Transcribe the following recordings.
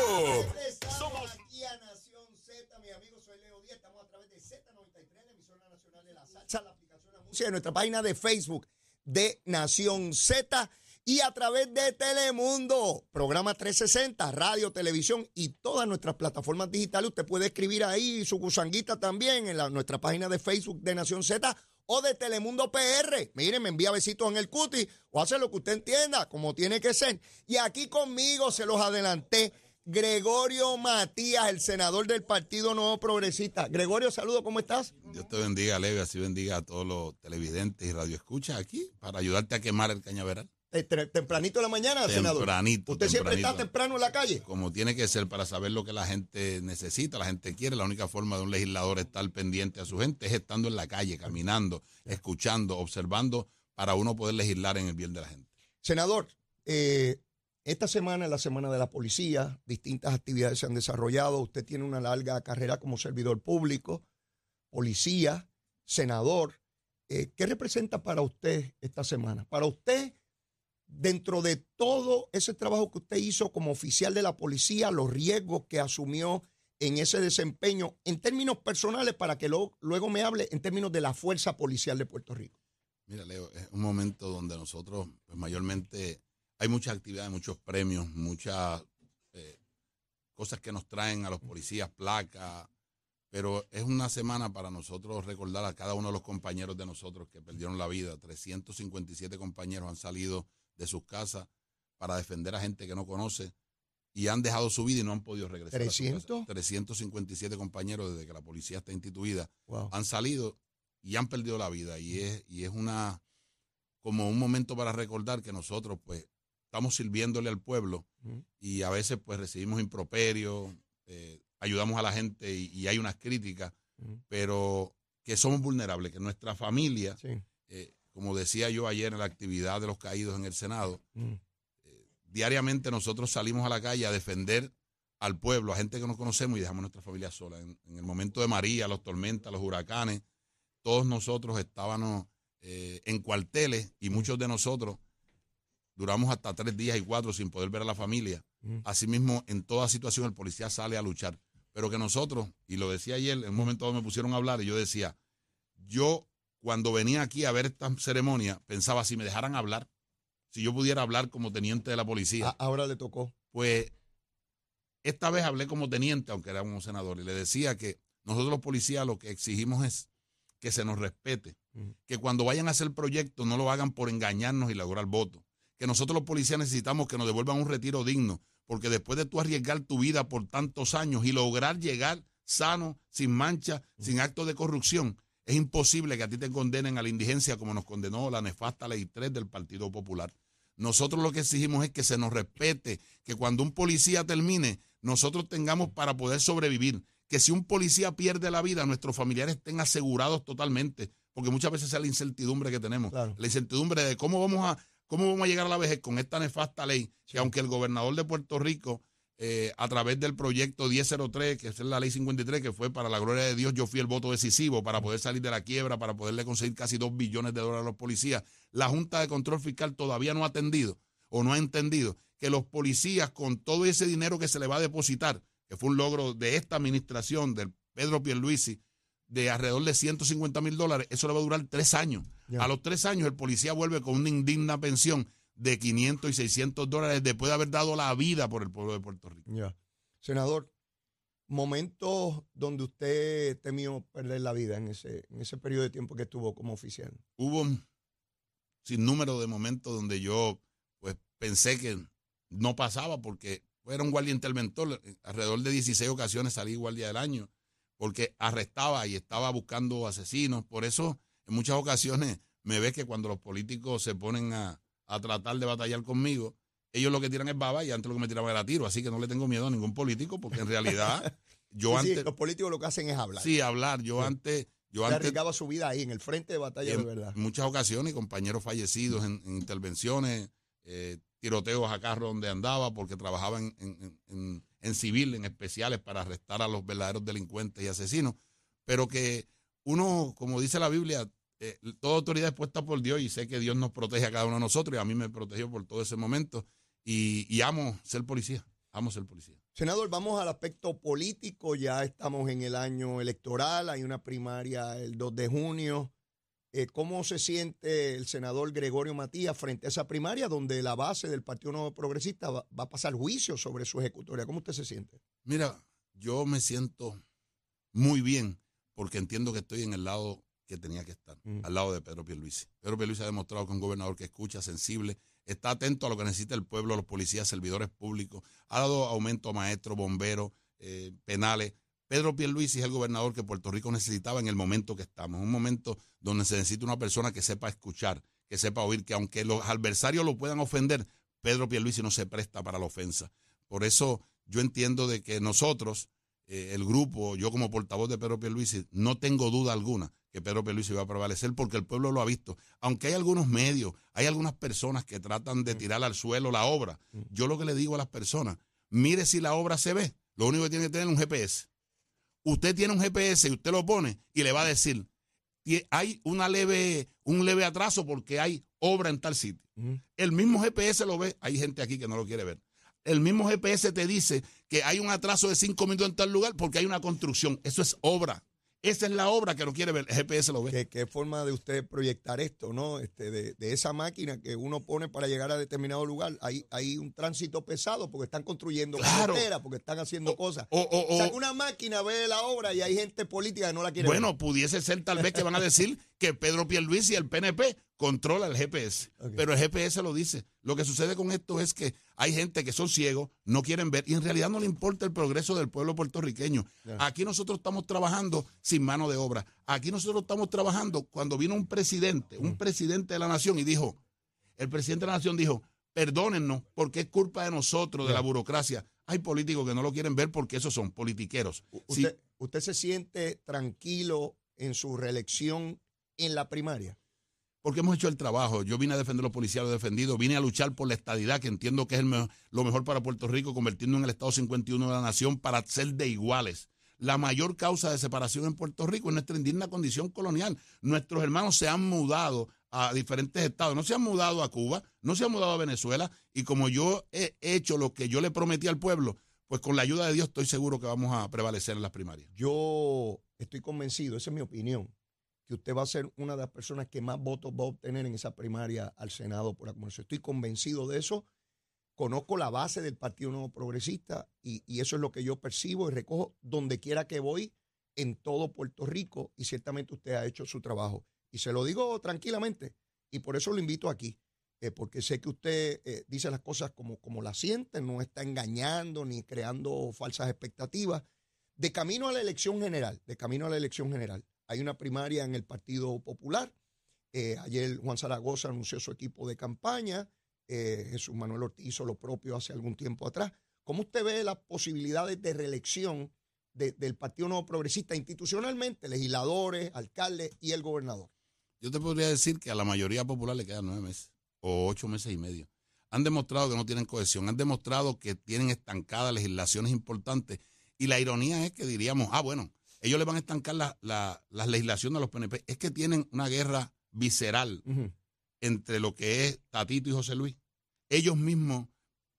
YouTube. Somos aquí a Nación Z, mi amigo, soy Leo Díaz, estamos a través de Z93, la emisora nacional de la salsa, la aplicación La Música, de nuestra página de Facebook de Nación Z y a través de Telemundo, programa 360, radio, televisión y todas nuestras plataformas digitales. Usted puede escribir ahí su gusanguita también en la- nuestra página de Facebook de Nación Z o de Telemundo PR. Miren, me envía besitos en el cuti o hace lo que usted entienda, como tiene que ser. Y aquí conmigo se los adelanté. Gregorio Matías, el senador del Partido Nuevo Progresista. Gregorio, saludo, ¿cómo estás? Dios te bendiga, Leo, y así bendiga a todos los televidentes y radioescuchas aquí para ayudarte a quemar el cañaveral. Eh, Tempranito de la mañana, senador. Tempranito, ¿Usted siempre está temprano en la calle? Como tiene que ser para saber lo que la gente necesita, la gente quiere. La única forma de un legislador estar pendiente a su gente es estando en la calle, caminando, escuchando, observando, para uno poder legislar en el bien de la gente. Senador, eh, esta semana es la semana de la policía, distintas actividades se han desarrollado, usted tiene una larga carrera como servidor público, policía, senador. Eh, ¿Qué representa para usted esta semana? Para usted, dentro de todo ese trabajo que usted hizo como oficial de la policía, los riesgos que asumió en ese desempeño, en términos personales, para que luego me hable en términos de la fuerza policial de Puerto Rico. Mira, Leo, es un momento donde nosotros, pues, mayormente, hay muchas actividades, muchos premios, muchas eh, cosas que nos traen a los policías, placas, pero es una semana para nosotros recordar a cada uno de los compañeros de nosotros que perdieron la vida. 357 compañeros han salido de sus casas para defender a gente que no conoce y han dejado su vida y no han podido regresar. a su casa. 300. 357 compañeros desde que la policía está instituida Wow. han salido y han perdido la vida. Y es, y es una como un momento para recordar que nosotros pues estamos sirviéndole al pueblo y a veces pues recibimos improperios, eh, ayudamos a la gente y, y hay unas críticas, pero que somos vulnerables, que nuestra familia, Sí. eh, como decía yo ayer en la actividad de los caídos en el Senado, Ujú. diariamente nosotros salimos a la calle a defender al pueblo, a gente que no conocemos y dejamos a nuestra familia sola. En, en el momento de María, los tormentas, los huracanes, todos nosotros estábamos eh, en cuarteles y muchos de nosotros duramos hasta tres días y cuatro sin poder ver a la familia. Ujú. Asimismo, en toda situación el policía sale a luchar. Pero que nosotros, y lo decía ayer, en un momento dado me pusieron a hablar y yo decía, yo cuando venía aquí a ver esta ceremonia, pensaba si me dejaran hablar, si yo pudiera hablar como teniente de la policía, A- ahora le tocó. pues esta vez hablé como teniente, aunque era un senador, y le decía que nosotros los policías lo que exigimos es que se nos respete, Ujú. que cuando vayan a hacer proyectos no lo hagan por engañarnos y lograr votos, que nosotros los policías necesitamos que nos devuelvan un retiro digno, porque después de tú arriesgar tu vida por tantos años y lograr llegar sano, sin mancha, sin actos de corrupción, es imposible que a ti te condenen a la indigencia como nos condenó la nefasta ley 3 del Partido Popular. Nosotros lo que exigimos es que se nos respete, que cuando un policía termine, nosotros tengamos para poder sobrevivir, que si un policía pierde la vida, nuestros familiares estén asegurados totalmente, porque muchas veces es la incertidumbre que tenemos, Claro. la incertidumbre de cómo vamos a cómo vamos a llegar a la vejez con esta nefasta ley, que aunque el gobernador de Puerto Rico eh, a través del proyecto 1003, que es la ley 53, que fue para la gloria de Dios, yo fui el voto decisivo para poder salir de la quiebra, para poderle conseguir casi dos billones de dólares a los policías. La Junta de Control Fiscal todavía no ha atendido o no ha entendido que los policías, con todo ese dinero que se le va a depositar, que fue un logro de esta administración, del Pedro Pierluisi, de alrededor de 150 mil dólares, eso le va a durar tres años. A los tres años el policía vuelve con una indigna pensión de 500 y 600 dólares después de haber dado la vida por el pueblo de Puerto Rico. Senador, momentos donde usted temió perder la vida en ese, en ese periodo de tiempo que estuvo como oficial. Hubo un sinnúmero de momentos donde yo pues pensé que no pasaba porque era un guardia interventor. Alrededor de 16 ocasiones salí guardia del año porque arrestaba y estaba buscando asesinos. Por eso en muchas ocasiones me ves que cuando los políticos se ponen a, a tratar de batallar conmigo, ellos lo que tiran es baba y antes lo que me tiraban era tiro. Así que no le tengo miedo a ningún político porque en realidad yo Sí, sí, antes... los políticos lo que hacen es hablar. Sí, hablar. Yo Sí. antes... Yo antes arriesgaba su vida ahí, en el frente de batalla de en verdad. muchas ocasiones compañeros fallecidos en, en intervenciones, eh, tiroteos a carro donde andaba porque trabajaba en, en- en- en civil, en especiales para arrestar a los verdaderos delincuentes y asesinos, pero que uno, como dice la Biblia, eh, toda autoridad es puesta por Dios y sé que Dios nos protege a cada uno de nosotros y a mí me protegió por todo ese momento y, y amo ser policía. vamos a ser policía. Senador, vamos al aspecto político. Ya estamos en el año electoral, hay una primaria el 2 de junio. Eh, ¿Cómo se siente el senador Gregorio Matías frente a esa primaria donde la base del Partido Nuevo Progresista va, va a pasar juicio sobre su ejecutoria? ¿Cómo usted se siente? Mira, yo me siento muy bien porque entiendo que estoy en el lado que tenía que estar, Mm. al lado de Pedro Pierluisi. Pedro Pierluisi ha demostrado que es un gobernador que escucha, sensible, está atento a lo que necesita el pueblo, los policías, servidores públicos, ha dado aumento a maestros, bomberos, eh, penales. Pedro Pierluisi es el gobernador que Puerto Rico necesitaba en el momento que estamos, un momento donde se necesita una persona que sepa escuchar, que sepa oír, que aunque los adversarios lo puedan ofender, Pedro Pierluisi no se presta para la ofensa. Por eso yo entiendo de que nosotros, eh, el grupo, yo como portavoz de Pedro Pierluisi, no tengo duda alguna que Pedro Pierluisi va a prevalecer porque el pueblo lo ha visto. Aunque hay algunos medios, hay algunas personas que tratan de tirar al suelo la obra. Yo lo que le digo a las personas, mire si la obra se ve. Lo único que tiene que tener es un GPS. Usted tiene un GPS y usted lo pone y le va a decir, "Tie- hay una leve, un leve atraso porque hay obra en tal sitio. El mismo GPS lo ve, hay gente aquí que no lo quiere ver. El mismo GPS te dice que hay un atraso de cinco minutos en tal lugar porque hay una construcción. Eso es obra. Esa es la obra que no quiere ver. El GPS lo ve. ¿Qué, qué forma de usted proyectar esto, ¿no? Este, de, de esa máquina que uno pone para llegar a determinado lugar. Hay, hay un tránsito pesado porque están construyendo Claro. carreteras, porque están haciendo cosas. O, o- O sea, una máquina ve la obra y hay gente política que no la quiere ver. bueno, pudiese ser tal vez que van a decir que Pedro Pierluisi y el PNP controla el GPS. Pero el GPS lo dice. Lo que sucede con esto es que hay gente que son ciegos, no quieren ver y en realidad no le importa el progreso del pueblo puertorriqueño. Aquí nosotros estamos trabajando sin mano de obra. Aquí nosotros estamos trabajando cuando vino un presidente, un presidente de la nación y dijo, el presidente de la nación dijo, perdónennos porque es culpa de nosotros, de la burocracia. Hay políticos que no lo quieren ver porque esos son politiqueros. ¿Usted, ¿Usted se siente tranquilo en su reelección en la primaria? Porque hemos hecho el trabajo. Yo vine a defender a los policías, lo he defendido, vine a luchar por la estadidad, que entiendo que es lo mejor para Puerto Rico, convirtiendo en el Estado 51 de la nación para ser de iguales. La mayor causa de separación en Puerto Rico es nuestra indigna condición colonial. Nuestros hermanos se han mudado a diferentes estados, no se han mudado a Cuba, no se han mudado a Venezuela, y como yo he hecho lo que yo le prometí al pueblo, pues con la ayuda de Dios estoy seguro que vamos a prevalecer en las primarias. Yo estoy convencido, esa es mi opinión, que usted va a ser una de las personas que más votos va a obtener en esa primaria al Senado por acumulación. Estoy convencido de eso. Conozco la base del Partido Nuevo Progresista y, eso es lo que yo percibo y recojo donde quiera que voy en todo Puerto Rico y ciertamente usted ha hecho su trabajo. Y se lo digo tranquilamente y por eso lo invito aquí, eh, porque sé que usted eh, dice las cosas como, como las siente, no está engañando ni creando falsas expectativas. De camino a la elección general, de camino a la elección general, hay una primaria en el Partido Popular. Eh, ayer Juan Zaragoza anunció su equipo de campaña. eh, Jesús Manuel Ortiz hizo lo propio hace algún tiempo atrás. ¿Cómo usted ve las posibilidades de reelección de- del Partido Nuevo Progresista institucionalmente, legisladores, alcaldes y el gobernador? Yo te podría decir que a la mayoría popular le quedan nueve meses o ocho meses y medio. Han demostrado que no tienen cohesión, han demostrado que tienen estancadas legislaciones importantes. Y la ironía es que diríamos, ah, bueno, ellos le van a estancar la, la, la legislación de los PNP. Es que tienen una guerra visceral entre lo que es Tatito y José Luis. Ellos mismos,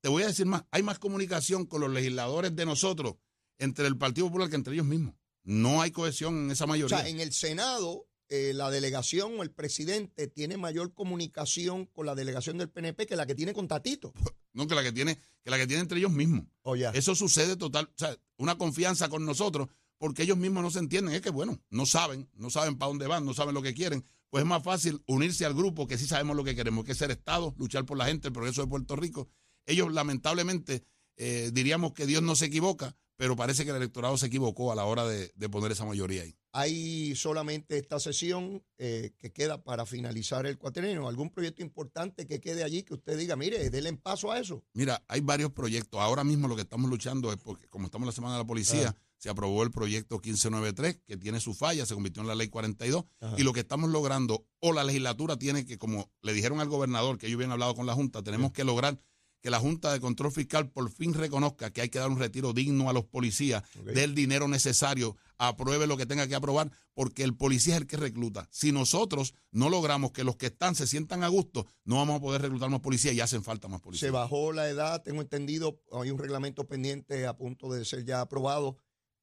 te voy a decir más, hay más comunicación con los legisladores de nosotros entre el Partido Popular que entre ellos mismos. No hay cohesión en esa O mayoría. sea, en el Senado, eh, la delegación o el presidente tiene mayor comunicación con la delegación del PNP que la que tiene con Tatito. no, que la que tiene, que la que tiene entre ellos mismos. O ya. Eso sucede total, o sea, una confianza con nosotros, porque ellos mismos no se entienden. Es que, bueno, no saben, no saben para dónde van, no saben lo que quieren. Pues es más fácil unirse al grupo que sí sabemos lo que queremos, que es ser Estado, luchar por la gente, el progreso de Puerto Rico. Ellos, lamentablemente, eh, diríamos que Dios no se equivoca, pero parece que el electorado se equivocó a la hora de, de poner esa mayoría ahí. Hay solamente esta sesión eh, que queda para finalizar el cuatrienio. ¿Algún proyecto importante que quede allí que usted diga, mire, denle en paso a eso? Mira, hay varios proyectos. Ahora mismo lo que estamos luchando es porque, como estamos en la Semana de la Policía, Ajá. Se aprobó el proyecto 1593, que tiene su falla, se convirtió en la ley 42, Ajá. y lo que estamos logrando, o la legislatura tiene que, como le dijeron al gobernador, que ellos habían hablado con la Junta, tenemos que lograr que la Junta de Control Fiscal por fin reconozca que hay que dar un retiro digno a los policías del dinero necesario, apruebe lo que tenga que aprobar, porque el policía es el que recluta. Si nosotros no logramos que los que están se sientan a gusto, no vamos a poder reclutar más policías y hacen falta más policías. Se bajó la edad, tengo entendido, hay un reglamento pendiente a punto de ser ya aprobado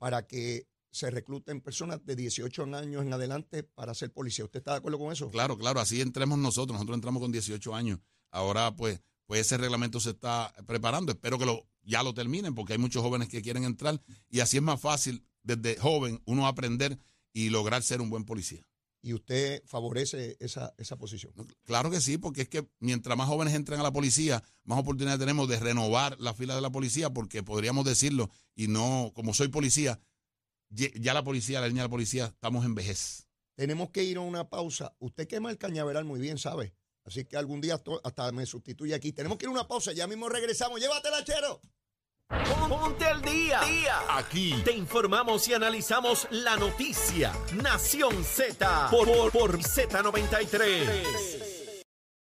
para que se recluten personas de 18 años en adelante para ser policía. ¿Usted está de acuerdo con eso? Claro, claro, así entremos nosotros. Nosotros entramos con 18 años. Ahora, pues, pues ese reglamento se está preparando. Espero que lo, ya lo terminen porque hay muchos jóvenes que quieren entrar y así es más fácil desde joven uno aprender y lograr ser un buen policía. ¿Y usted favorece esa, esa posición? Claro que sí, porque es que mientras más jóvenes entren a la policía, más oportunidad tenemos de renovar la fila de la policía, porque podríamos decirlo, y no, como soy policía, ya la policía, la línea de la policía, estamos en vejez. Tenemos que ir a una pausa. Usted quema el cañaveral muy bien, ¿sabe? Así que algún día hasta me sustituye aquí. Tenemos que ir a una pausa, ya mismo regresamos. Llévatela, chero. Ponte al día. Aquí te informamos y analizamos la noticia. Nación Z por, por Z93.